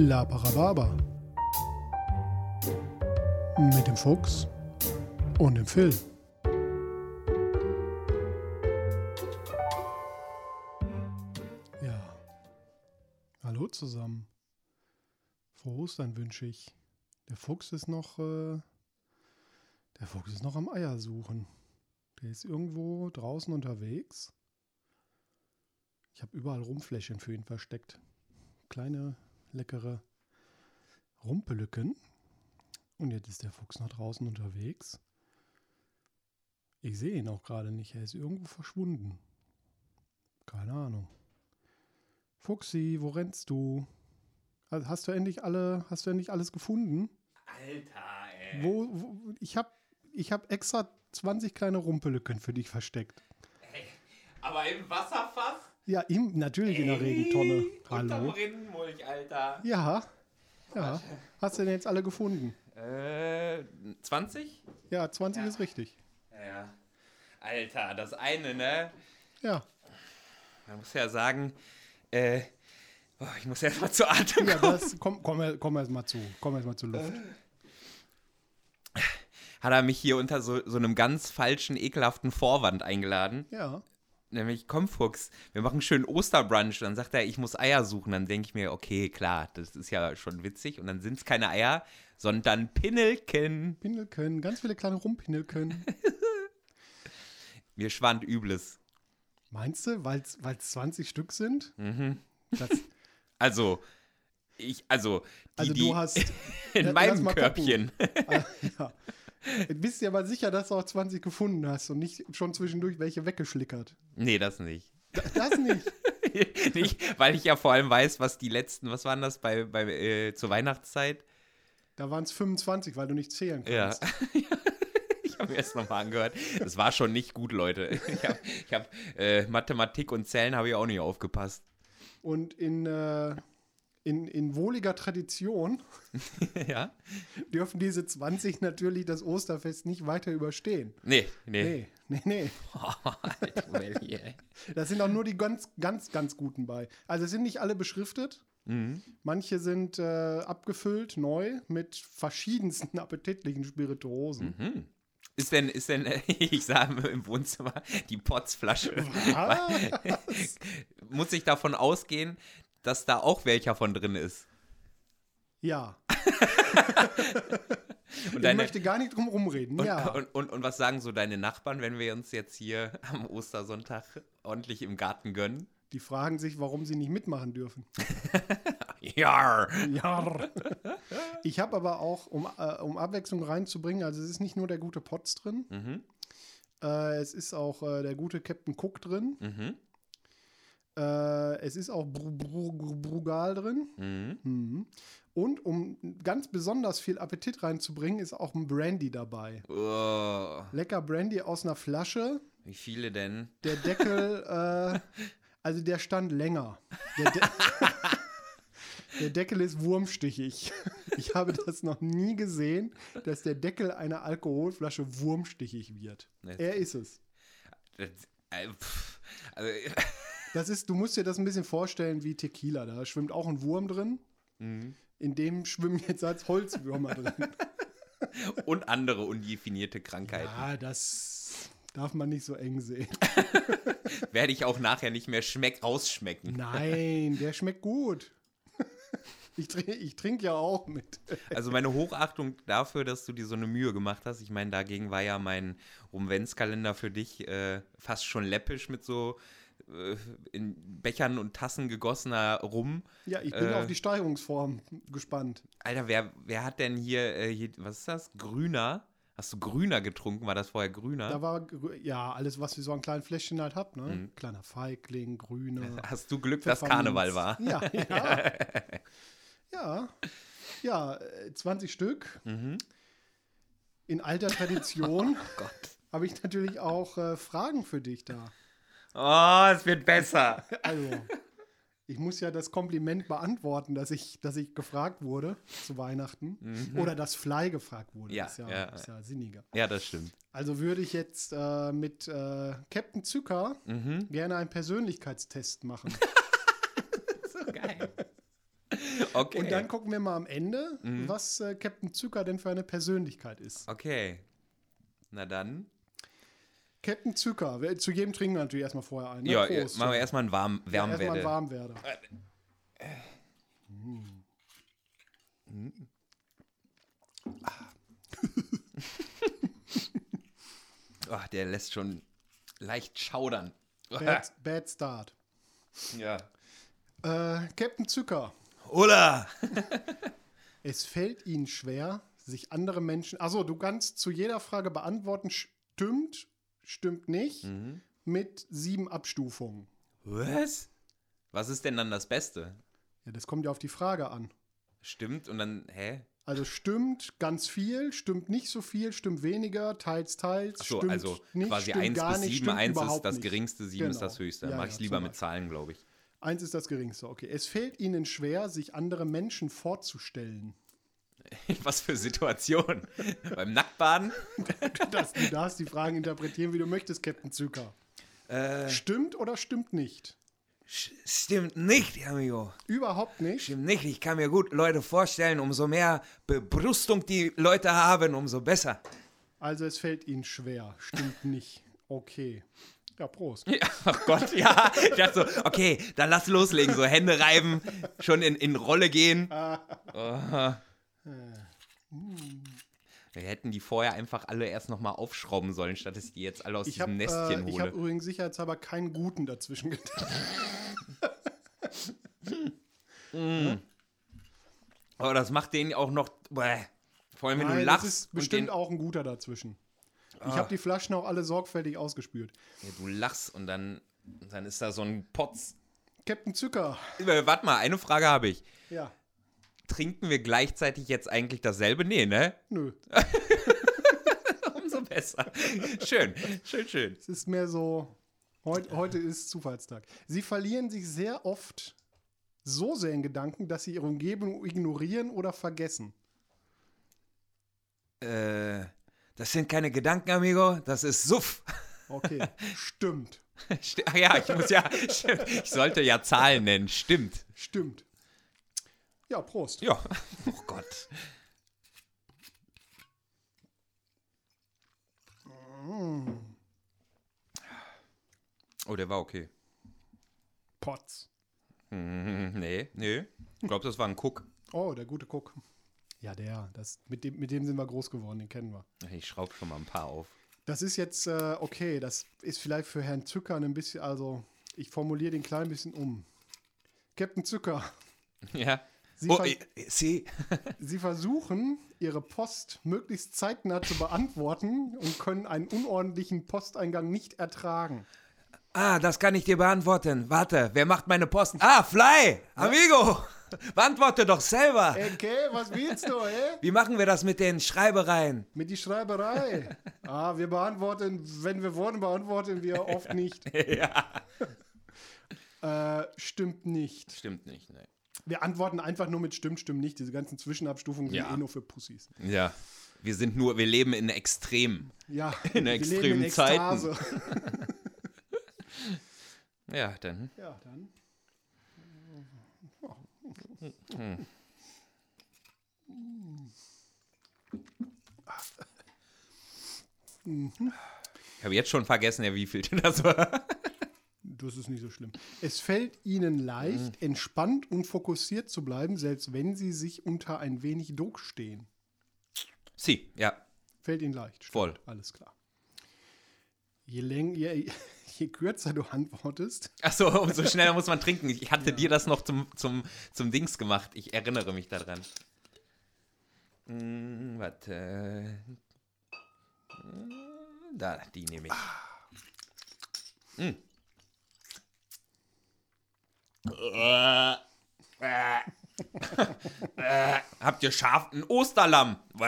La Parababa. Mit dem Fuchs und dem Phil. Ja. Hallo zusammen. Frohe Ostern wünsche ich. Der Fuchs ist noch. Äh, der Fuchs ist noch am Eier suchen. Der ist irgendwo draußen unterwegs. Ich habe überall Rumfläschchen für ihn versteckt. Kleine, leckere Rumpelücken. Und jetzt ist der Fuchs nach draußen unterwegs. Ich sehe ihn auch gerade nicht. Er ist irgendwo verschwunden. Keine Ahnung. Fuchsi, wo rennst du? Also Hast du endlich alle, hast du endlich alles gefunden? Alter, ey. Wo, wo ich habe ich hab extra 20 kleine Rumpelücken für dich versteckt. Aber im Wasserfass? Ja, im, natürlich in der Regentonne. Hallo. Rinnenmulch, Alter. Ja, ja. Hast du denn jetzt alle gefunden? Äh, 20? Ja, 20 Ja. ist richtig. Ja. Alter, das eine, ne? Ja. Man muss ja sagen, äh, oh, ich muss erst mal zu Atem Ja, kommen. das, komm, komm, komm erst mal zu. Komm erst mal zur Luft. Hat er mich hier unter so, so einem ganz falschen, ekelhaften Vorwand eingeladen. Ja. Nämlich, komm Fuchs, wir machen schön Osterbrunch. Dann sagt er, ich muss Eier suchen. Dann denke ich mir, okay, klar, das ist ja schon witzig. Und dann sind es keine Eier, sondern Pinnelken. Pindelken, ganz viele kleine Rumpindelken. Mir schwand Übles. Meinst du, weil es 20 Stück sind? Mhm. Also, ich, also, die, also die du hast. in meinem Körbchen. Ah, ja. Du bist dir aber sicher, dass du auch 20 gefunden hast und nicht schon zwischendurch welche weggeschlickert. Nee, das nicht. Das nicht. nicht, weil ich ja vor allem weiß, was die letzten, was waren das bei, bei äh, zur Weihnachtszeit? Da waren es 25, weil du nicht zählen Ja. kannst. ich habe mir das nochmal angehört. Das war schon nicht gut, Leute. Ich habe hab, äh, Mathematik und Zählen habe ich auch nicht aufgepasst. Und in, äh, in, in wohliger Tradition ja? dürfen diese 20 natürlich das Osterfest nicht weiter überstehen. Nee, nee. Nee, nee, nee. Alter, Welli, ey. Da sind auch nur die ganz, ganz, ganz guten bei. Also es sind nicht alle beschriftet. Mhm. Manche sind äh, abgefüllt, neu, mit verschiedensten appetitlichen Spirituosen. Mhm. Ist denn, ist denn, ich sah im- im Wohnzimmer die Potzflasche. Muss ich davon ausgehen, dass da auch welcher von drin ist? Ja. Und Ich deine, möchte gar nicht drum rumreden. und, ja. und, und, und was sagen so deine Nachbarn, wenn wir uns jetzt hier am Ostersonntag ordentlich im Garten gönnen? Die fragen sich, warum sie nicht mitmachen dürfen. Ja. Ja. Ich habe aber auch, um, äh, um Abwechslung reinzubringen, also es ist nicht nur der gute Potts drin, Mhm. äh, es ist auch äh, der gute Captain Cook drin, Mhm. Äh, es ist auch Bru Bru Bru Brugal drin. Mhm. Mhm. Und um ganz besonders viel Appetit reinzubringen, ist auch ein Brandy dabei. Oh, Lecker Brandy aus einer Flasche. wie viele denn? Der Deckel, äh, also der stand länger. Der, De der Deckel ist wurmstichig. Ich habe das noch nie gesehen, dass der Deckel einer Alkoholflasche wurmstichig wird. Er ist es. Äh, also, Das ist, du musst dir das ein bisschen vorstellen wie Tequila. Da schwimmt auch ein Wurm drin. mhm. In dem schwimmen jetzt als Holzwürmer drin. Und andere undefinierte Krankheiten. Ja, das darf man nicht so eng sehen. Werde ich auch nachher nicht mehr schmeck rausschmecken. Nein, der schmeckt gut. Ich trinke ich trink ja auch mit. Also meine Hochachtung dafür, dass du dir so eine Mühe gemacht hast. Ich meine, dagegen war ja mein Rumwenzkalender für dich äh, fast schon läppisch mit so in Bechern und Tassen gegossener Rum. Ja, ich bin Äh. auf die Steigerungsform gespannt. Alter, wer, wer hat denn hier, äh, hier, was ist das? Grüner? Hast du Grüner getrunken? War das vorher Grüner? Da war, ja, alles, was wir so an kleinen Fläschchen halt habt, ne? Mhm. Kleiner Feigling, grüne. Hast du Glück, dass. Karneval war? Ja, ja. ja. Ja, äh, 20 Stück. Mhm. In alter Tradition Oh Gott. habe ich natürlich auch äh, Fragen für dich da. Oh, es wird besser. Also, ich muss ja das Kompliment beantworten, dass ich, dass ich gefragt wurde zu Weihnachten. Oder dass Fly gefragt wurde. Mhm. Ja, ist, ja, ja. ist ja sinniger. Ja, das stimmt. Also würde ich jetzt äh, mit äh, Captain Zucker Mhm. gerne einen Persönlichkeitstest machen. So geil. Okay. Und dann gucken wir mal am Ende, Mhm. was äh, Captain Zucker denn für eine Persönlichkeit ist. Okay. Na dann. Captain Zucker, zu jedem trinken wir natürlich erstmal vorher ein. Ne? Ja, Prost. machen wir erstmal einen warm, Ja, erstmal Wärmwerte. ein Warmwerder. Ach, der lässt schon leicht schaudern. Bad, bad Start. ja. Äh, Captain Zucker, Oder? es fällt Ihnen schwer, sich andere Menschen. Also, du kannst zu jeder Frage beantworten, stimmt, stimmt nicht, Mhm. mit sieben Abstufungen. Was? Was ist denn dann das Beste? Ja, das kommt ja auf die Frage an. Stimmt und dann, hä? Also stimmt ganz viel, stimmt nicht so viel, stimmt weniger, teils, teils, Achso, stimmt also nicht, quasi stimmt 1 gar bis nicht, 7, stimmt 1 ist das geringste, 7 ist Genau. das höchste. Ja, Mach ja, ich lieber zum mit Zahlen, glaube ich. Eins ist das geringste, okay. Es fällt Ihnen schwer, sich andere Menschen vorzustellen. Was für Situation? Beim Nacktbaden? Das, du darfst die Fragen interpretieren, wie du möchtest, Captain Zucker. Äh, Stimmt oder stimmt nicht? stimmt nicht, amigo. Überhaupt nicht. Stimmt nicht. Ich kann mir gut Leute vorstellen, umso mehr Bebrüstung die Leute haben, umso besser. Also es fällt Ihnen schwer. Stimmt nicht. Okay. Ja, Prost. Ja, ach Gott, ja. Ich dachte so, okay, dann lass loslegen. So Hände reiben, schon in, in Rolle gehen. Oh. Wir hätten die vorher einfach alle erst nochmal aufschrauben sollen, statt dass ich die jetzt alle aus Ich habe diesem Nestchen äh, ich hole. hab übrigens sicherheitshalber keinen guten dazwischen getan. Aber das macht den auch noch. Bäh. Vor allem, wenn du Nein, lachst. das ist bestimmt auch ein guter dazwischen. Ich Ah. habe die Flaschen auch alle sorgfältig ausgespült. Ja, du lachst und dann, dann ist da so ein Potz. Captain Zucker. Äh, Warte mal, eine Frage habe ich. Ja. Trinken wir gleichzeitig jetzt eigentlich dasselbe? Nee, ne? Nö. Umso besser. Schön, schön, schön. Es ist mehr so. Heut, heute ist Zufallstag. Sie verlieren sich sehr oft so sehr in Gedanken, dass sie ihre Umgebung ignorieren oder vergessen. Äh, das sind keine Gedanken, amigo. Das ist Suff. Okay, stimmt. Sti- Ach ja, ich muss ja. Stimmt. Ich sollte ja Zahlen nennen. Stimmt. Stimmt. Ja, Prost. Ja. Oh Gott. Oh, der war okay. Potz. Hm, nee, nee. Ich glaube, das war ein Cook. Oh, der gute Cook. Ja, der. Das, mit, dem, mit dem sind wir groß geworden, den kennen wir. Ich schraube schon mal ein paar auf. Das ist jetzt, äh, okay, das ist vielleicht für Herrn Zucker ein bisschen, also ich formuliere den klein bisschen um. Captain Zucker, Ja. Sie, oh, äh, Sie. Versuchen, Ihre Post möglichst zeitnah zu beantworten und können einen unordentlichen Posteingang nicht ertragen. Ah, das kann ich dir beantworten. Warte, wer macht meine Post? Ah, Fly! Amigo! Beantworte doch selber! Okay, was willst du, hä? Wie machen wir das mit den Schreibereien? Mit die Schreiberei. Ah, wir beantworten, wenn wir wollen, beantworten wir oft nicht. ja. Äh, stimmt nicht. Stimmt nicht, ne. Wir antworten einfach nur mit stimmt, stimmt nicht. Diese ganzen Zwischenabstufungen sind Ja. eh nur für Pussys. Ja. Wir sind nur, wir leben in Extremen. Ja, In extremen Ekstase. Ja, dann. Ja, dann. Ich habe jetzt schon vergessen, ja, wie viel das war. Das ist nicht so schlimm. Es fällt Ihnen leicht, entspannt und fokussiert zu bleiben, selbst wenn Sie sich unter ein wenig Druck stehen. Sie, ja. Fällt Ihnen leicht. Stimmt. Voll. Alles klar. Je, läng je, je kürzer du antwortest, Achso, umso schneller muss man trinken. Ich hatte dir das noch zum, zum, zum Dings gemacht. Ich erinnere mich daran. Hm, warte. Hm, Da, die nehme ich. Hm. Äh, äh, äh, Habt ihr scharf ein Osterlamm?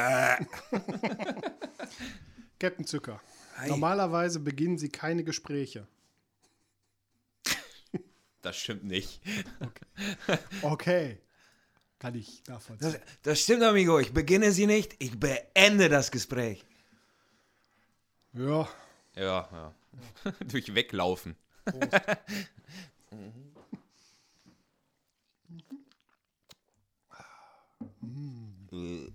Captain Zucker. Hi. Normalerweise beginnen Sie keine Gespräche. Das stimmt nicht. Okay. Kann ich nachvollziehen. Das, das stimmt, amigo. Ich beginne sie nicht, ich beende das Gespräch. Ja. Ja, ja. Durch Weglaufen. Prost. Äh,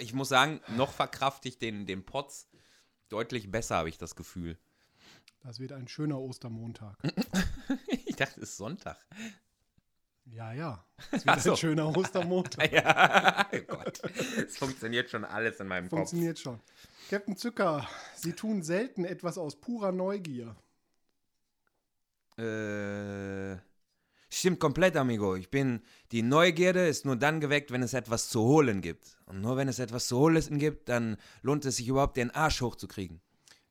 ich muss sagen, noch verkraft ich den, den Potz deutlich besser, habe ich das Gefühl. Das wird ein schöner Ostermontag. ich dachte, es ist Sonntag. Ja, ja. Es wird so. ein schöner Ostermontag. ja, oh Gott. Es funktioniert schon alles in meinem funktioniert Kopf. Funktioniert schon. Captain Zucker, Sie tun selten etwas aus purer Neugier. Äh stimmt komplett, amigo. Ich bin, die Neugierde ist nur dann geweckt, wenn es etwas zu holen gibt. Und nur wenn es etwas zu holen gibt, dann lohnt es sich überhaupt, den Arsch hochzukriegen.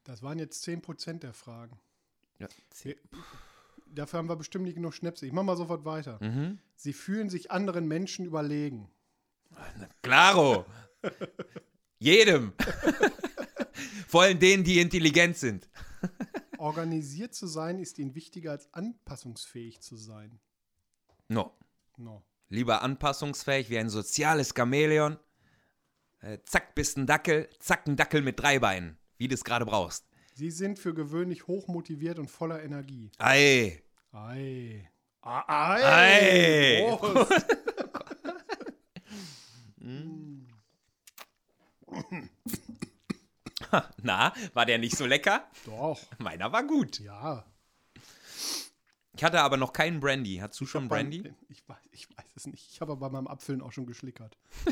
Das waren jetzt 10% der Fragen. Ja. Wir- Dafür haben wir bestimmt nicht genug Schnäpse. Ich mach mal sofort weiter. Mhm. Sie fühlen sich anderen Menschen überlegen. Claro. Jedem. Vor allem denen, die intelligent sind. Organisiert zu sein ist ihnen wichtiger als anpassungsfähig zu sein. No. No. Lieber anpassungsfähig wie ein soziales Chamäleon. Äh, zack, bist ein Dackel. Zack, ein Dackel mit drei Beinen. Wie du es gerade brauchst. Sie sind für gewöhnlich hochmotiviert und voller Energie. Ei. Ei. Ah, Ei. Ei. Prost. Na, war der nicht so lecker? Doch. Meiner war gut. Ja. Ich hatte aber noch keinen Brandy. Hast du schon Beim- Brandy? Ich weiß, ich weiß es nicht. Ich habe bei meinem Apfeln auch schon geschlickert.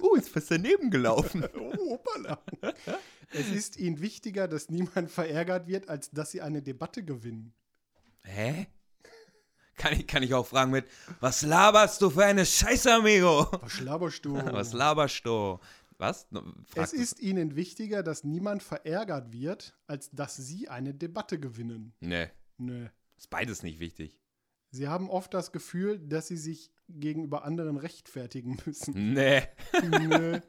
Uh, ist fast daneben gelaufen. Oh, hoppala. Es ist ihnen wichtiger, dass niemand verärgert wird, als dass sie eine Debatte gewinnen. Hä? Kann ich, kann ich auch fragen mit, was laberst du für eine Scheiße, amigo? Was schlabberst du? Was laberst du? Was? Frag es ist ihnen wichtiger, dass niemand verärgert wird, als dass sie eine Debatte gewinnen. Nee, Nö. ist beides nicht wichtig. Sie haben oft das Gefühl, dass sie sich gegenüber anderen rechtfertigen müssen. Nee. Nö.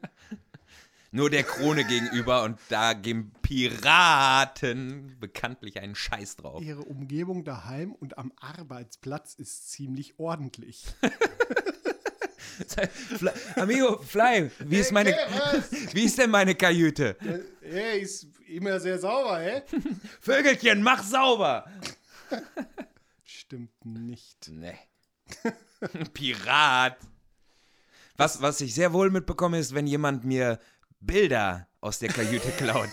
Nur der Krone gegenüber und da geben Piraten bekanntlich einen Scheiß drauf. Ihre Umgebung daheim und am Arbeitsplatz ist ziemlich ordentlich. Amigo, Fly, wie ist meine, wie ist denn meine Kajüte? Er ist immer sehr sauber, hä? Vögelchen, mach sauber! Stimmt nicht. Nee. Pirat. Was, was ich sehr wohl mitbekomme, ist, wenn jemand mir Bilder aus der Kajüte klaut.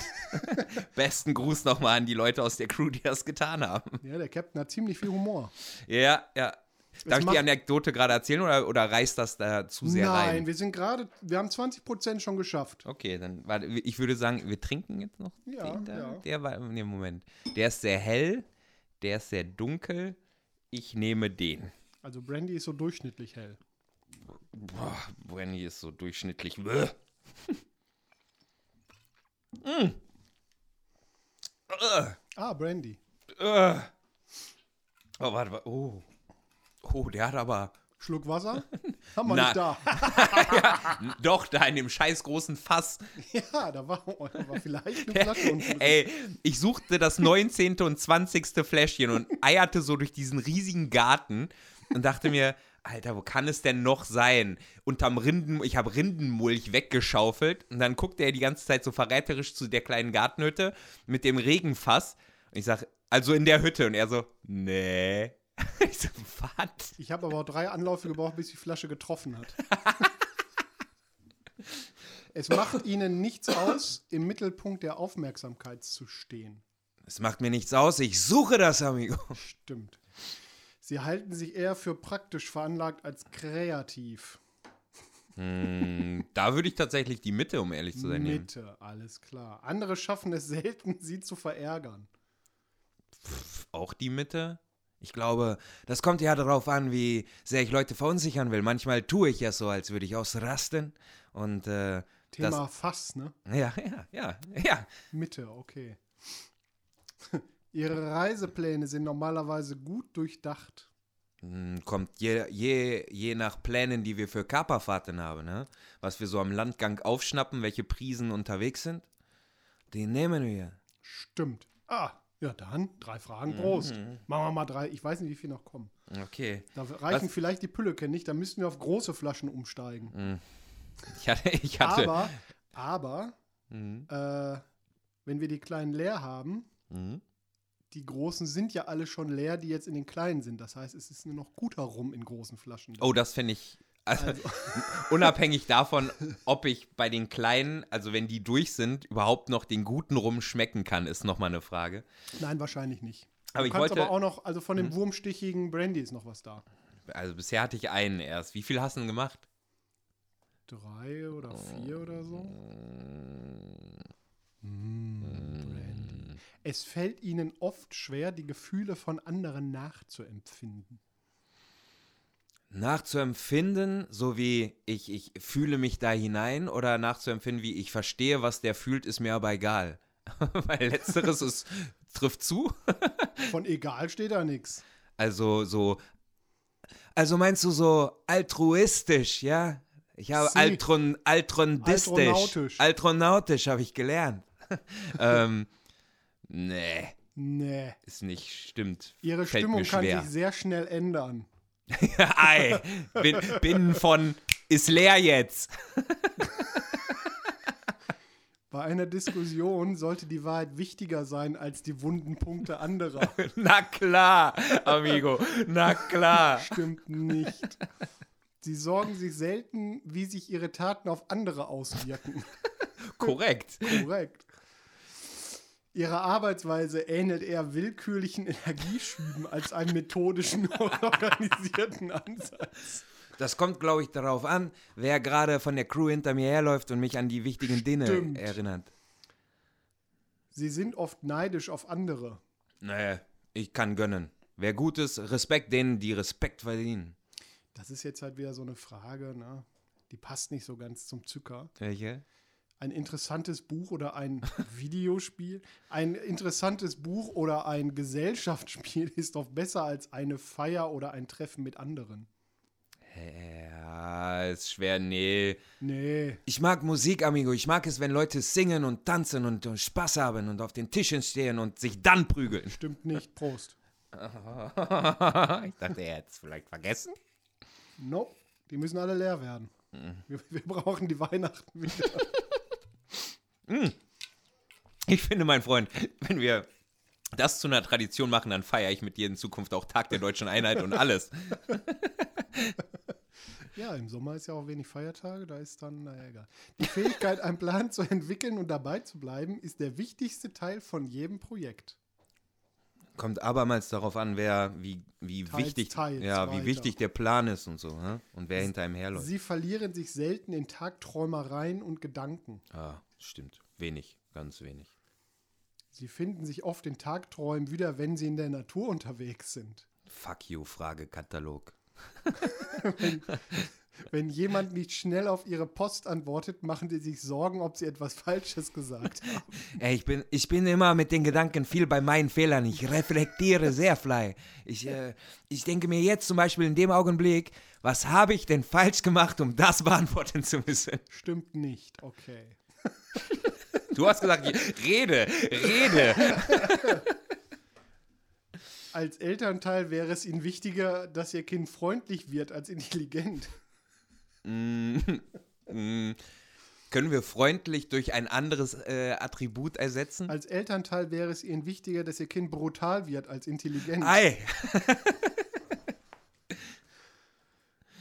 Besten Gruß nochmal an die Leute aus der Crew, die das getan haben. Ja, der Captain hat ziemlich viel Humor. Ja, ja. Darf ich die Anekdote gerade erzählen oder, oder reißt das da zu sehr Nein, rein? wir sind gerade, wir haben 20% schon geschafft. Okay, dann warte, ich würde sagen, wir trinken jetzt noch Ja, den da. ja. Der war, nee, Moment. Der ist sehr hell, der ist sehr dunkel. Ich nehme den. Also Brandy ist so durchschnittlich hell. Boah, Brandy ist so durchschnittlich. Bäh. mm. Äh, Ah, Brandy. äh. Oh, warte, warte. Oh. Oh, der hat aber. Schluck Wasser? Haben wir Na. nicht da. Doch, da in dem scheiß großen Fass. ja, da war, da war vielleicht eine Flasche unten. Ey, ich suchte das 19. und 20. Fläschchen und eierte so durch diesen riesigen Garten und dachte mir, Alter, wo kann es denn noch sein? Unterm Rinden, ich habe Rindenmulch weggeschaufelt und dann guckte er die ganze Zeit so verräterisch zu der kleinen Gartenhütte mit dem Regenfass. Und ich sag, also in der Hütte. Und er so, nee. Ich so, was? Ich habe aber auch drei Anläufe gebraucht, bis die Flasche getroffen hat. es macht ihnen nichts aus, im Mittelpunkt der Aufmerksamkeit zu stehen. Es macht mir nichts aus, ich suche das, Amigo. Stimmt. Sie halten sich eher für praktisch veranlagt als kreativ. Hm, da würde ich tatsächlich die Mitte, um ehrlich zu sein, nehmen. Mitte, alles klar. Andere schaffen es selten, sie zu verärgern. auch die Mitte? Ich glaube, das kommt ja darauf an, wie sehr ich Leute verunsichern will. Manchmal tue ich ja so, als würde ich ausrasten. Und äh, Thema Fass, ne? das, ja, ja, ja, ja. Mitte, okay. Ihre Reisepläne sind normalerweise gut durchdacht. Hm, Kommt je, je, je nach Plänen, die wir für Kaperfahrten haben, ne? Was wir so am Landgang aufschnappen, welche Prisen unterwegs sind. Die nehmen wir. Stimmt. Ah, ja dann, drei Fragen, Prost. Machen wir mal drei, ich weiß nicht, wie viel noch kommen. Okay. Da reichen vielleicht die Pülleken nicht, da müssten wir auf große Flaschen umsteigen. Ich hatte, ich hatte. Aber, aber, Mhm. äh, wenn wir die kleinen leer haben, Mhm. die großen sind ja alle schon leer, die jetzt in den kleinen sind. Das heißt, es ist nur noch guter Rum in großen Flaschen. Oh, das finde ich Also, Also, unabhängig davon, ob ich bei den Kleinen, also wenn die durch sind, überhaupt noch den guten Rum schmecken kann, ist nochmal eine Frage. nein, wahrscheinlich nicht. Aber du ich kannst wollte- Mhm. aber auch noch, also von dem wurmstichigen Brandy ist noch was da. Also bisher hatte ich einen erst. Wie viel hast du denn gemacht? Drei oder vier oder so. Mm. Brandy. Es fällt ihnen oft schwer, die Gefühle von anderen nachzuempfinden. Nachzuempfinden, so wie ich, ich fühle mich da hinein oder nachzuempfinden, wie ich verstehe, was der fühlt, ist mir aber egal. Weil letzteres ist, trifft zu. Von egal steht da nichts. Also so, also meinst du so altruistisch, ja? Ich habe Sie. altron, altrondistisch, Altronautisch. altronautisch habe ich gelernt. ähm, nee, Nee. ist nicht, stimmt. Ihre Fällt Stimmung kann sich sehr schnell ändern. Ei, bin, bin von, ist leer jetzt. Bei einer Diskussion sollte die Wahrheit wichtiger sein als die wunden Punkte anderer. Na klar, amigo, na klar. Stimmt nicht. Sie sorgen sich selten, wie sich ihre Taten auf andere auswirken. Korrekt. Korrekt. Ihre Arbeitsweise ähnelt eher willkürlichen Energieschüben als einem methodischen und organisierten Ansatz. Das kommt, glaube ich, darauf an, wer gerade von der Crew hinter mir herläuft und mich an die wichtigen Dinge erinnert. Sie sind oft neidisch auf andere. Nee, ich kann gönnen. Wer gut ist, Respekt denen, die Respekt verdienen. Das ist jetzt halt wieder so eine Frage, ne? Die passt nicht so ganz zum Zucker. Welche? Ein interessantes Buch oder ein Videospiel? Ein interessantes Buch oder ein Gesellschaftsspiel ist doch besser als eine Feier oder ein Treffen mit anderen. Ja, ist schwer, nee. Nee, Ich mag Musik, amigo. Ich mag es, wenn Leute singen und tanzen und äh, Spaß haben und auf den Tischen stehen und sich dann prügeln. stimmt nicht. Prost. ich dachte, er hätte es vielleicht vergessen. Nope, die müssen alle leer werden. Wir, wir brauchen die Weihnachten wieder. Ich finde, mein Freund, wenn wir das zu einer Tradition machen, dann feiere ich mit dir in Zukunft auch Tag der deutschen Einheit und alles. Ja, im Sommer ist ja auch wenig Feiertage, da ist dann, naja, egal. Die Fähigkeit, einen Plan zu entwickeln und dabei zu bleiben, ist der wichtigste Teil von jedem Projekt. Kommt abermals darauf an, wer, wie, wie Teils, wichtig, teils ja, weiter. wie wichtig der Plan ist und so, hä? und wer hinter ihm herläuft. Sie verlieren sich selten in Tagträumereien und Gedanken. Ah, stimmt. Wenig, ganz wenig. Sie finden sich oft in Tagträumen wieder, wenn sie in der Natur unterwegs sind. Fuck you, Fragekatalog. Wenn jemand nicht schnell auf ihre Post antwortet, machen sie sich Sorgen, ob sie etwas Falsches gesagt haben. Ey, ich bin, ich bin immer mit den Gedanken viel bei meinen Fehlern. Ich reflektiere sehr fly. Ich, äh, ich denke mir jetzt zum Beispiel in dem Augenblick, was habe ich denn falsch gemacht, um das beantworten zu müssen? Stimmt nicht, okay. Du hast gesagt, rede, rede. Als Elternteil wäre es ihnen wichtiger, dass ihr Kind freundlich wird als intelligent. Mm, Können wir freundlich durch ein anderes äh, Attribut ersetzen? Als Elternteil wäre es ihnen wichtiger, dass ihr Kind brutal wird als intelligent. Ei.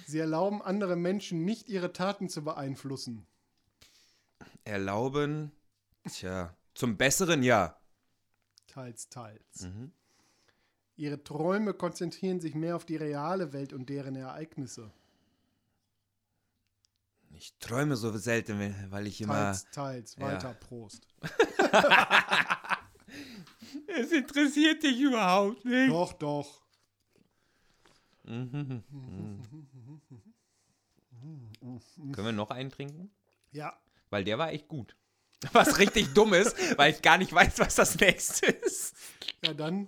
Sie erlauben andere Menschen nicht, ihre Taten zu beeinflussen. Erlauben. Tja, zum Besseren ja. Teils, teils. Mhm. Ihre Träume konzentrieren sich mehr auf die reale Welt und deren Ereignisse. Ich träume so selten, weil ich immer. Teils, teils. Ja. Weiter, Prost. Es interessiert dich überhaupt nicht. Doch, doch. Können wir noch einen trinken? Ja, Weil der war echt gut. Was richtig dumm ist, weil ich gar nicht weiß, was das nächste ist. ja dann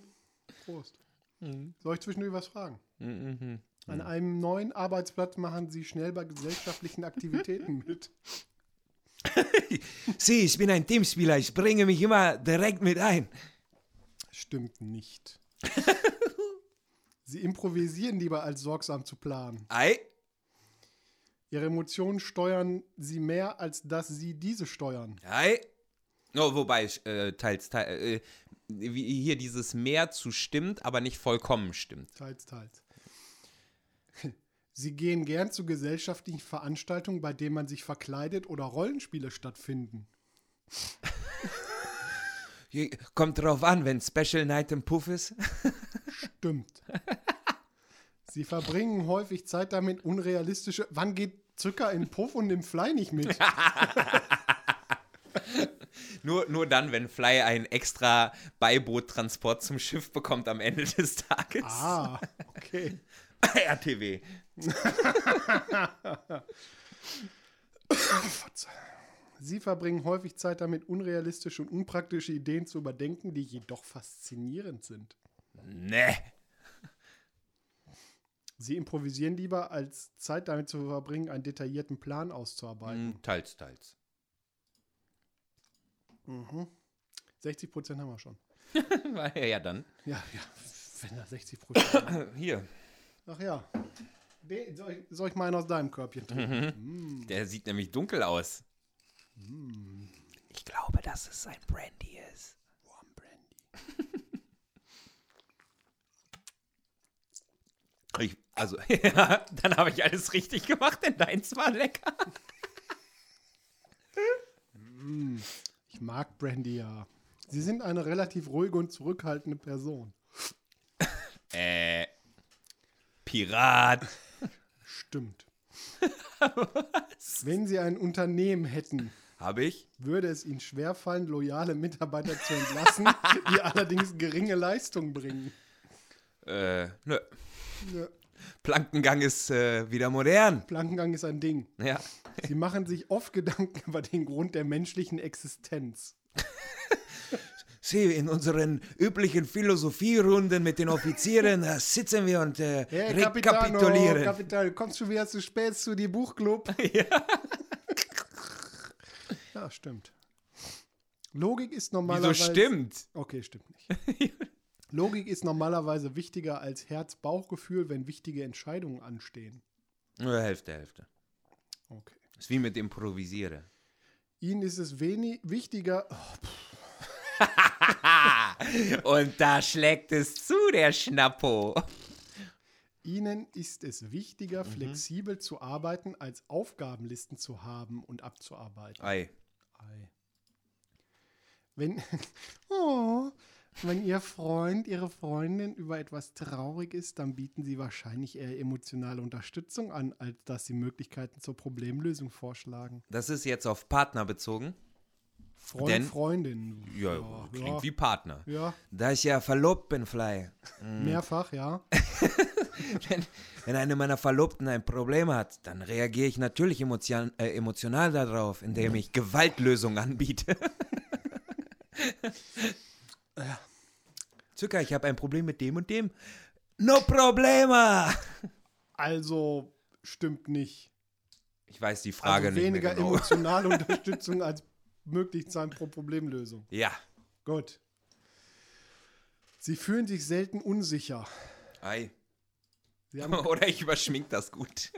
Prost. Mhm. Soll ich zwischendurch was fragen? An einem neuen Arbeitsplatz machen Sie schnell bei gesellschaftlichen Aktivitäten mit. Sieh, ich bin ein Teamspieler, ich bringe mich immer direkt mit ein. Stimmt nicht. Sie improvisieren lieber, als sorgsam zu planen. Ei? Ihre Emotionen steuern Sie mehr, als dass Sie diese steuern. Ei? Oh, wobei, äh, teils, teils, äh, wie hier dieses mehr zu stimmt, aber nicht vollkommen stimmt. Teils, teils. Sie gehen gern zu gesellschaftlichen Veranstaltungen, bei denen man sich verkleidet oder Rollenspiele stattfinden. Kommt drauf an, wenn Special Night im Puff ist. Stimmt. Sie verbringen häufig Zeit damit, unrealistische. Wann geht Zucker in Puff und im Fly nicht mit? Nur, nur dann, wenn Fly einen extra Beiboottransport zum Schiff bekommt am Ende des Tages. Ah, okay. RTW. Sie verbringen häufig Zeit damit, unrealistische und unpraktische Ideen zu überdenken, die jedoch faszinierend sind. Ne. Sie improvisieren lieber, als Zeit damit zu verbringen, einen detaillierten Plan auszuarbeiten. Hm, Teils, teils. 60 Prozent haben wir schon. ja, dann. Ja, ja, wenn da 60 Prozent. Hier. Ach ja. Den- Soll ich, soll ich mal einen aus deinem Körbchen trinken? Der sieht nämlich dunkel aus. Ich glaube, dass es ein Brandy ist. Warm Brandy. Ich, also, ja, dann habe ich alles richtig gemacht, denn deins war lecker. Ich mag Brandy ja. Sie sind eine relativ ruhige und zurückhaltende Person. Äh, Pirat. Stimmt. Wenn Sie ein Unternehmen hätten, Habe ich? würde es Ihnen schwerfallen, loyale Mitarbeiter zu entlassen, die allerdings geringe Leistung bringen. Äh, nö. Ja, Plankengang ist äh, wieder modern. Plankengang ist ein Ding. Ja. Sie machen sich oft Gedanken über den Grund der menschlichen Existenz. Sie, in unseren üblichen Philosophierunden mit den Offizieren, da sitzen wir und äh, Capitano, rekapitulieren. Kapital, kommst schon wieder zu spät zu die Buchclub? ja. stimmt. Logik ist Wieso normalerweise. stimmt? Okay, stimmt nicht. Logik ist normalerweise wichtiger als Herz-Bauchgefühl, wenn wichtige Entscheidungen anstehen. Nur Hälfte, Hälfte. Okay. Ist wie mit Improvisieren. Ihnen ist es wenig wichtiger. Oh, Und da schlägt es zu, der Schnappo. Ihnen ist es wichtiger, flexibel zu arbeiten, als Aufgabenlisten zu haben und abzuarbeiten. Ei. Ei. Wenn, oh, wenn Ihr Freund, Ihre Freundin über etwas traurig ist, dann bieten Sie wahrscheinlich eher emotionale Unterstützung an, als dass Sie Möglichkeiten zur Problemlösung vorschlagen. Das ist jetzt auf Partner bezogen. Freund, Denn- Freundin. Ja, klingt ja, wie Partner. ja, Da ich ja verlobt bin, Fly. mehrfach, ja. Wenn, wenn eine meiner Verlobten ein Problem hat, dann reagiere ich natürlich emotion, äh, emotional darauf, indem ich Gewaltlösungen anbiete. Zucker, ich habe ein Problem mit dem und dem. No problema! Also stimmt nicht. Ich weiß die Frage also nicht weniger genau. emotionale Unterstützung als möglich sein pro Problemlösung. Ja. Gut. Sie fühlen sich selten unsicher. Ei. Sie haben, Oder ich überschmink das gut.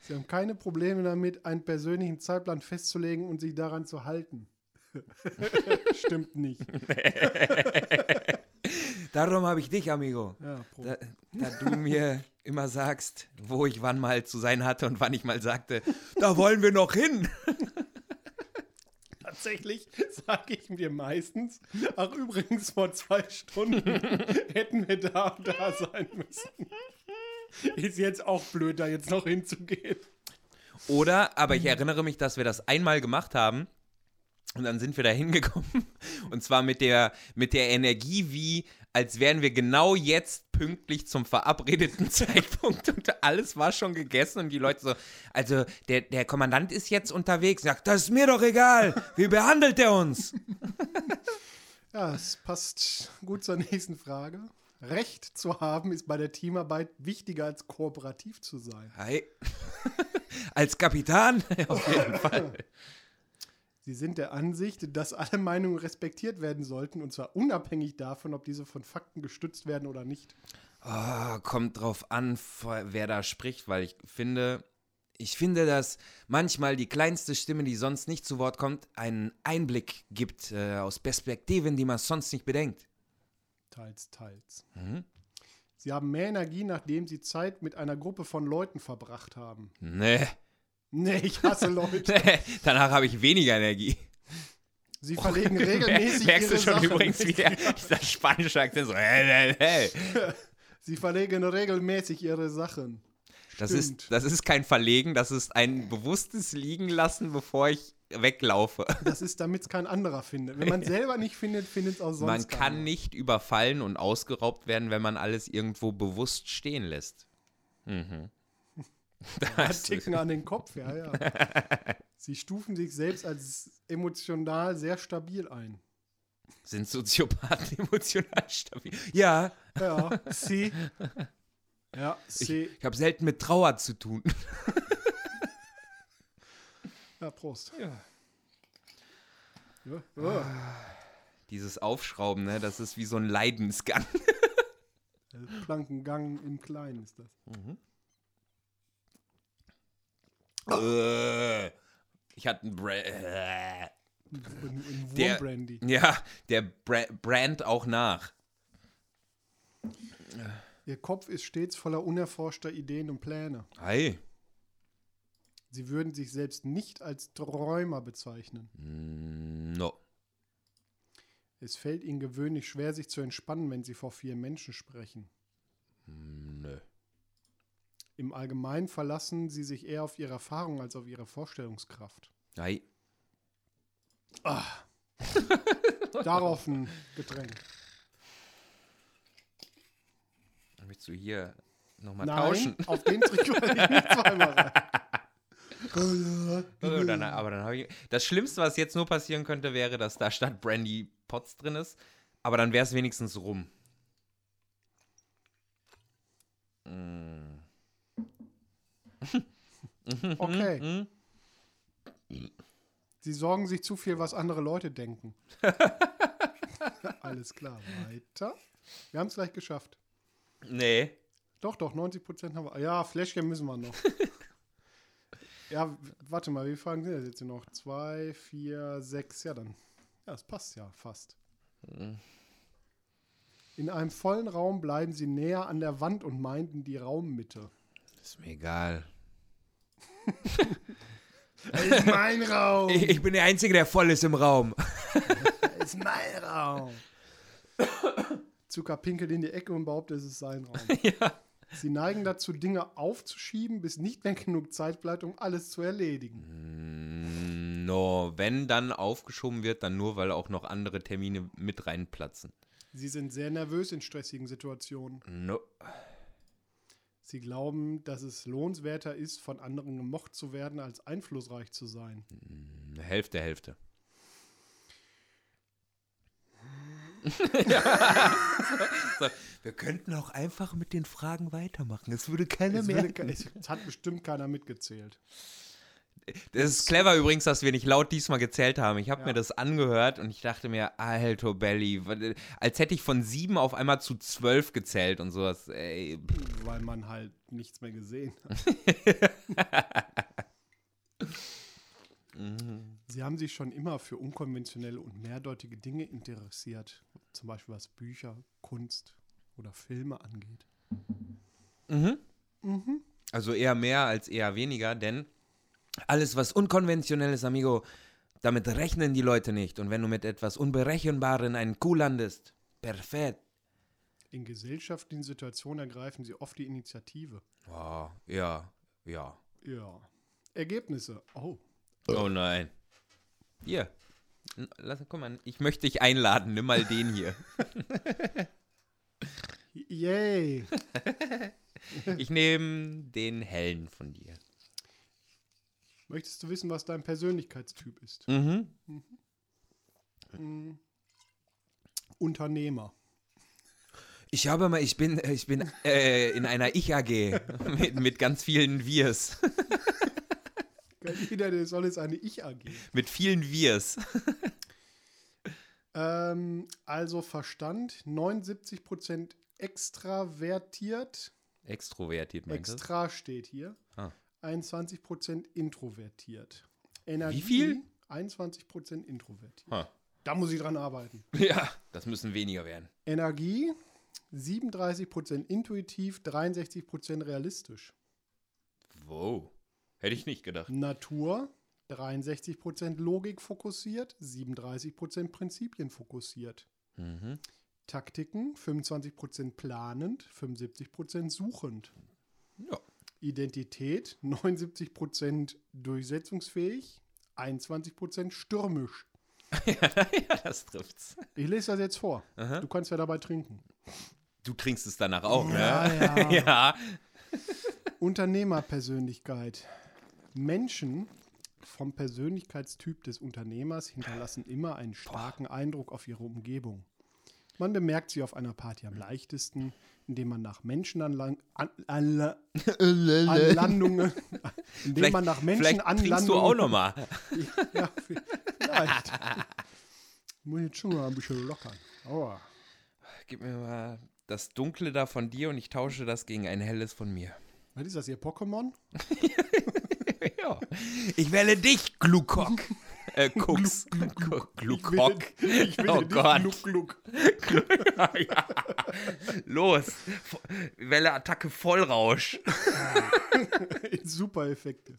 Sie haben keine Probleme damit, einen persönlichen Zeitplan festzulegen und sich daran zu halten. Stimmt nicht. Darum habe ich dich, Amigo. Ja. Da, da du mir immer sagst, wo ich wann mal zu sein hatte und wann ich mal sagte, da wollen wir noch hin. Tatsächlich sage ich mir meistens, ach übrigens vor zwei Stunden hätten wir da und da sein müssen. Ist jetzt auch blöd, da jetzt noch hinzugehen. Oder, aber ich erinnere mich, dass wir das einmal gemacht haben. Und dann sind wir da hingekommen. Und zwar mit der, mit der Energie, wie als wären wir genau jetzt pünktlich zum verabredeten Zeitpunkt. Und alles war schon gegessen. Und die Leute so, also der, der Kommandant ist jetzt unterwegs. Sagt, das ist mir doch egal. Wie behandelt er uns? Ja, es passt gut zur nächsten Frage. Recht zu haben ist bei der Teamarbeit wichtiger als kooperativ zu sein. Hi. Als Kapitän? Auf jeden Fall. Sie sind der Ansicht, dass alle Meinungen respektiert werden sollten, und zwar unabhängig davon, ob diese von Fakten gestützt werden oder nicht. Oh, kommt drauf an, wer da spricht, weil ich finde, ich finde, dass manchmal die kleinste Stimme, die sonst nicht zu Wort kommt, einen Einblick gibt äh, aus Perspektiven, die man sonst nicht bedenkt. Teils, teils. Mhm. Sie haben mehr Energie, nachdem sie Zeit mit einer Gruppe von Leuten verbracht haben. Nee. Nee, ich hasse Leute. Danach habe ich weniger Energie. Sie verlegen regelmäßig Merkst du ihre schon Sachen. übrigens wieder dieser spanische Akzent so, hey, hey, hey. Sie verlegen regelmäßig ihre Sachen. Das Stimmt. ist, das ist kein Verlegen, das ist ein bewusstes Liegen lassen, bevor ich weglaufe. Das ist, damit es kein anderer findet. Wenn man selber nicht findet, findet es auch sonst Man kann keiner. nicht überfallen und ausgeraubt werden, wenn man alles irgendwo bewusst stehen lässt. Mhm. Das, Ticken an den Kopf, ja, ja. Sie stufen sich selbst als emotional sehr stabil ein. sind Soziopathen emotional stabil? Ja, Ja, sie. Ja, ich, sie. ich habe selten mit Trauer zu tun. Ja, Prost. Ja. Ja, ja. Dieses Aufschrauben, ne, das ist wie so ein Leidensgang. Plankengang im Kleinen ist das. Äh, ich hatte ein Bra äh. In, in Der-. Ja, der Bra Brand auch nach. Ihr Kopf ist stets voller unerforschter Ideen und Pläne. Hi. Sie würden sich selbst nicht als Träumer bezeichnen. No. Es fällt ihnen gewöhnlich schwer, sich zu entspannen, wenn sie vor vielen Menschen sprechen. Nö. Im Allgemeinen verlassen sie sich eher auf ihre Erfahrung als auf ihre Vorstellungskraft. Hi. Darauf ein Getränk. Möchtest du hier nochmal tauschen? auf den Trick wollte ich nicht zweimal rein. Oh, dann, aber dann habe ich. Das Schlimmste, was jetzt nur passieren könnte, wäre, dass da statt Brandy Potts drin ist. Aber dann wäre es wenigstens rum. Mm. Okay. Hm? Sie sorgen sich zu viel, was andere Leute denken. Alles klar, weiter. Wir haben es gleich geschafft. Nee. Doch, doch, 90 Prozent haben wir. Ja, Flashcam müssen wir noch. ja, warte mal, wie Fragen sind das jetzt hier noch? Zwei, vier, sechs, ja dann. Ja, es passt ja fast. In einem vollen Raum bleiben sie näher an der Wand und meinten die Raummitte. Ist mir egal. Das ist mein Raum! Ich, ich bin der Einzige, der voll ist im Raum. Das ist mein Raum! Zucker pinkelt in die Ecke und behauptet, es ist sein Raum. ja. Sie neigen dazu, Dinge aufzuschieben, bis nicht mehr genug Zeit bleibt, um alles zu erledigen. Mm, No, wenn dann aufgeschoben wird, dann nur, weil auch noch andere Termine mit reinplatzen. Sie sind sehr nervös in stressigen Situationen. No. Sie glauben, dass es lohnenswerter ist, von anderen gemocht zu werden, als einflussreich zu sein. Hälfte, Hälfte. so, wir könnten auch einfach mit den Fragen weitermachen. Es würde keiner Es, mehr. würde, es hat bestimmt keiner mitgezählt. Das ist clever übrigens, dass wir nicht laut diesmal gezählt haben. Ich habe Ja. mir das angehört und ich dachte mir, alto Belly, als hätte ich von sieben auf einmal zu zwölf gezählt und sowas. Ey, Weil man halt nichts mehr gesehen hat. Sie haben sich schon immer für unkonventionelle und mehrdeutige Dinge interessiert. Zum Beispiel was Bücher, Kunst oder Filme angeht. Also eher mehr als eher weniger, denn alles, was unkonventionell ist, amigo, damit rechnen die Leute nicht. Und wenn du mit etwas Unberechenbaren einen Kuh landest, perfekt. In gesellschaftlichen Situationen ergreifen sie oft die Initiative. Oh, ja, ja. Ja. Ergebnisse. Oh. Oh nein. Hier. Lass, guck mal, ich möchte dich einladen. Nimm mal den hier. Yay. Ich nehme den hellen von dir. Möchtest du wissen, was dein Persönlichkeitstyp ist? Mhm. Unternehmer. Ich habe mal, ich bin, ich bin äh, in einer Ich-AG mit, mit ganz vielen Wirs. Jeder, der soll es eine Ich-AG. Mit vielen Wirs. Ähm, also Verstand, 79% extravertiert. Extrovertiert, meinst du? Extra steht hier. Ah. 21% introvertiert. Energie, Wie viel? 21% introvertiert. Ha. Da muss ich dran arbeiten. Ja, das müssen weniger werden. Energie 37% intuitiv, 63% realistisch. Wow. Hätte ich nicht gedacht. Natur 63% Logik fokussiert, 37% Prinzipien fokussiert. Mhm. Taktiken 25% planend, 75% suchend. Ja. Identität 79% durchsetzungsfähig, 21% stürmisch. ja, das trifft's. Ich lese das jetzt vor. Aha. Du kannst ja dabei trinken. Du trinkst es danach auch, ne? Ja, ja. ja. Unternehmerpersönlichkeit. Menschen vom Persönlichkeitstyp des Unternehmers hinterlassen immer einen starken Eindruck auf ihre Umgebung. Man bemerkt sie auf einer Party am leichtesten, indem man nach Menschenanlandungen, an, an, Anlandungen, indem Vielleicht, man nach trinkst du Menschenanlandungen, auch nochmal. ja, vielleicht. Muss jetzt schon mal ein bisschen lockern. Aua. Gib mir mal das Dunkle da von dir und ich tausche das gegen ein helles von mir. Was ist das hier, Pokémon? ja. Ich wähle dich, Glukok. Äh, Cooks. Will Oh Gott. Gluck, Gluck. ja. Los. Welle Attacke Vollrausch. Super Effekte.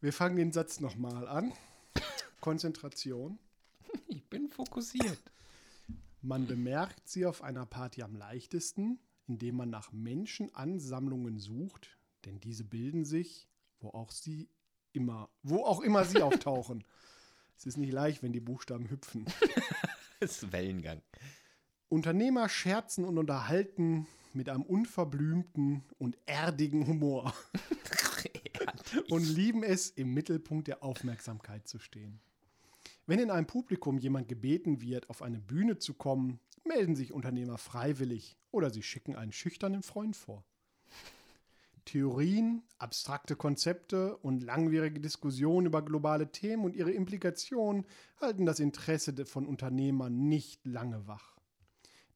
Wir fangen den Satz nochmal an. Konzentration. Ich bin fokussiert. Man bemerkt sie auf einer Party am leichtesten, indem man nach Menschenansammlungen sucht, denn diese bilden sich, wo auch sie immer, wo auch immer sie auftauchen. Es ist nicht leicht, wenn die Buchstaben hüpfen. Das ist Wellengang. Unternehmer scherzen und unterhalten mit einem unverblümten und erdigen Humor und lieben es, im Mittelpunkt der Aufmerksamkeit zu stehen. Wenn in einem Publikum jemand gebeten wird, auf eine Bühne zu kommen, melden sich Unternehmer freiwillig oder sie schicken einen schüchternen Freund vor. Theorien, abstrakte Konzepte und langwierige Diskussionen über globale Themen und ihre Implikationen halten das Interesse von Unternehmern nicht lange wach.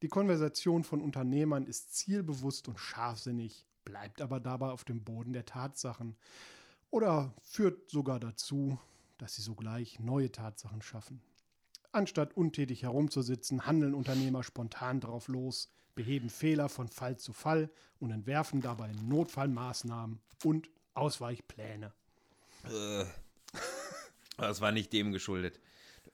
Die Konversation von Unternehmern ist zielbewusst und scharfsinnig, bleibt aber dabei auf dem Boden der Tatsachen oder führt sogar dazu, dass sie sogleich neue Tatsachen schaffen. Anstatt untätig herumzusitzen, handeln Unternehmer spontan drauf los, beheben Fehler von Fall zu Fall und entwerfen dabei Notfallmaßnahmen und Ausweichpläne. Äh. Das war nicht dem geschuldet.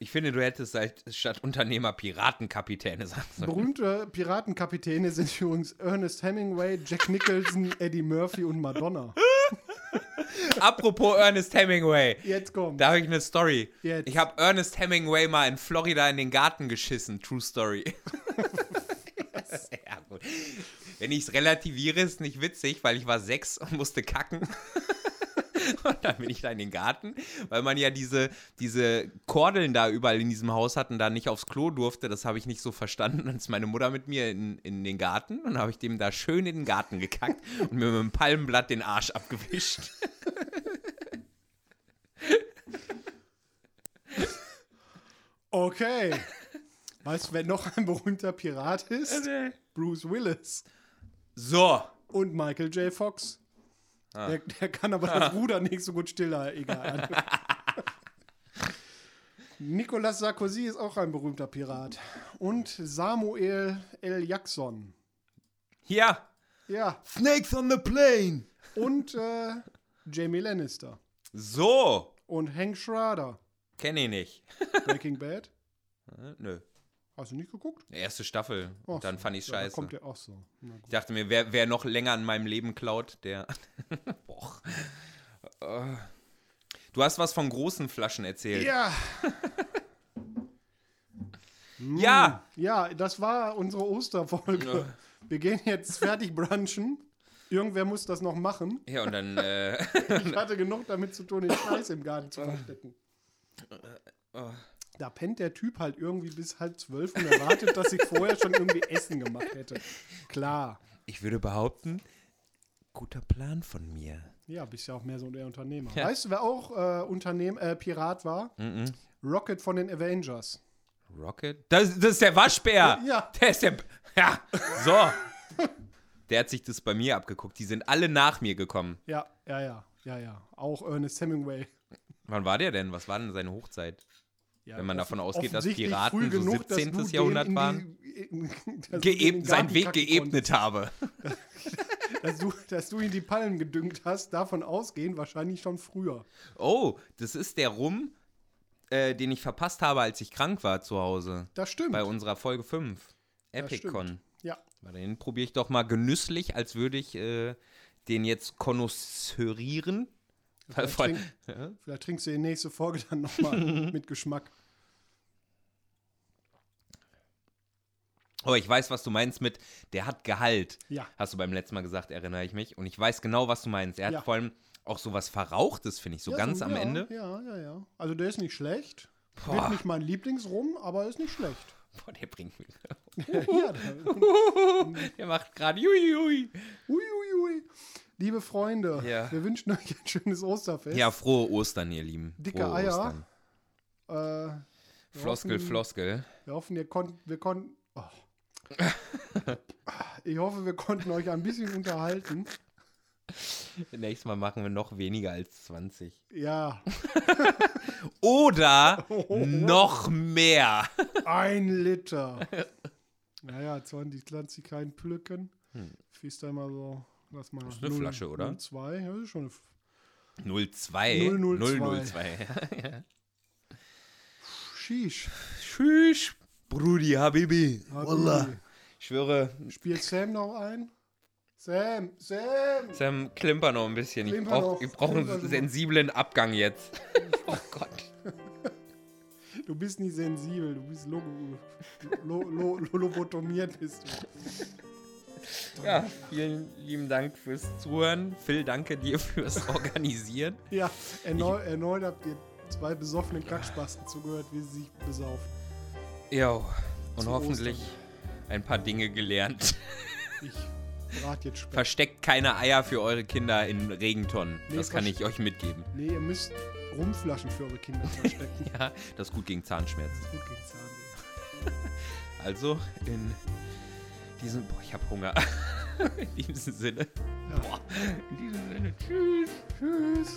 Ich finde, du hättest statt Unternehmer Piratenkapitäne sagen sollen. Berühmte Piratenkapitäne sind übrigens Ernest Hemingway, Jack Nicholson, Eddie Murphy und Madonna. Apropos Ernest Hemingway. Jetzt kommt. Da habe ich eine Story. Jetzt. Ich habe Ernest Hemingway mal in Florida in den Garten geschissen. True Story. ja, gut. Wenn ich es relativiere, ist nicht witzig, weil ich war sechs und musste kacken. und dann bin ich da in den Garten, weil man ja diese, diese Kordeln da überall in diesem Haus hat und da nicht aufs Klo durfte. Das habe ich nicht so verstanden. Dann ist meine Mutter mit mir in, in den Garten und habe ich dem da schön in den Garten gekackt und mir mit einem Palmenblatt den Arsch abgewischt. Okay. Weißt du, wer noch ein berühmter Pirat ist? Bruce Willis So. und Michael J. Fox. Der, der kann aber das Ruder nicht so gut stiller, egal. Nicolas Sarkozy ist auch ein berühmter Pirat. Und Samuel L. Jackson. Hier. Ja. Snakes on the plane. Und äh, Jamie Lannister. So. Und Hank Schrader. Kenne ich nicht. Breaking Bad. Äh, Nö. Hast du nicht geguckt? Erste Staffel. Ach Und dann so. fand ich Ja, scheiße. kommt der auch so. Ich dachte mir, wer, wer noch länger an meinem Leben klaut, der. Boah. Äh. Du hast was von großen Flaschen erzählt. Ja. Ja. Ja, das war unsere Osterfolge. Wir gehen jetzt fertig brunchen. Irgendwer muss das noch machen. Ja, und dann. Äh, Ich hatte genug damit zu tun, den Scheiß im Garten zu verstecken. Da pennt der Typ halt irgendwie bis halb zwölf und erwartet, dass ich vorher schon irgendwie Essen gemacht hätte. Klar. ich würde behaupten, guter Plan von mir. Ja, bist ja auch mehr so der Unternehmer. Ja. Weißt du, wer auch äh, Unternehm äh, Pirat war? Mhm. Rocket von den Avengers. Rocket? Das, das ist der Waschbär. Ja. Der ist der. Ja. So. Der hat sich das bei mir abgeguckt. Die sind alle nach mir gekommen. Ja, ja, ja, ja, ja. Auch Ernest Hemingway. Wann war der denn? Was war denn seine Hochzeit? Ja, Wenn man davon ausgeht, dass Piraten so genug, dass 17. du den Jahrhundert die- waren. den seinen Weg geebnet habe. konntest. Dass du, dass du in die Palmen gedüngt hast, davon ausgehen, wahrscheinlich schon früher. Oh, das ist der Rum, äh, den ich verpasst habe, als ich krank war zu Hause. Das stimmt. Bei unserer Folge 5. Das Epicon. Ja, Warte, Den probiere ich doch mal genüsslich, als würde ich äh, den jetzt konnoisseurieren. Vielleicht, trink, ja? vielleicht trinkst du die nächste Folge dann nochmal mit Geschmack. Oh, ich weiß, was du meinst mit, der hat Gehalt. Ja. Hast du beim letzten Mal gesagt, erinnere ich mich. Und ich weiß genau, was du meinst. Er hat Ja. vor allem auch so was Verrauchtes, finde ich, so ja, ganz am ja, Ende. Ja, ja, ja. Also der ist nicht schlecht. Boah. Wird nicht mein Lieblingsrum, aber ist nicht schlecht. Boah, der bringt mich. ja, der, der macht gerade Juiui. Uiuiui. Liebe Freunde, Ja. wir wünschen euch ein schönes Osterfest. Ja, frohe Ostern, ihr Lieben. Dicke frohe Eier. Ostern. Äh, Floskel, hoffen- Floskel. Wir hoffen, ihr konnt, wir konnten. Oh. ich hoffe, wir konnten euch ein bisschen unterhalten. Nächstes Mal machen wir noch weniger als 20. Ja, Oder noch mehr. ein Liter. Naja, 20 20 kein Pflücken. Hm. Fies da mal so. Lass mal. Das ist eine Flasche, oder? 02, ja, das ist schon eine. F 02. 002. 002. Sheesh. Tschüss, Brudi, Habibi. Habibi. Ich schwöre, Spielt Sam noch ein? Sam, Sam! Sam, klimper noch ein bisschen. Ich Klimper brauche ich brauch klimper einen sensiblen Abgang jetzt. oh Gott. Du bist nicht sensibel, du bist lo lo lo lo lobotomiert bist du. Ja, vielen lieben Dank fürs Zuhören. Phil, danke dir fürs Organisieren. Ja, erneu erneut habt ihr zwei besoffenen Kackspasten zugehört, wie sie sich besaufen. Jo, und Zu hoffentlich ein paar Dinge gelernt. Ich brate jetzt Speck. Versteckt keine Eier für eure Kinder in Regentonnen. Nee, das kann ich euch mitgeben. Nee, ihr müsst Rumflaschen für eure Kinder verstecken. Ja, das ist gut gegen Zahnschmerzen. Gut gegen Zahnweh. Also, in diesem. Boah, ich hab Hunger. in diesem Sinne. Boah, in diesem Sinne. Tschüss. Tschüss.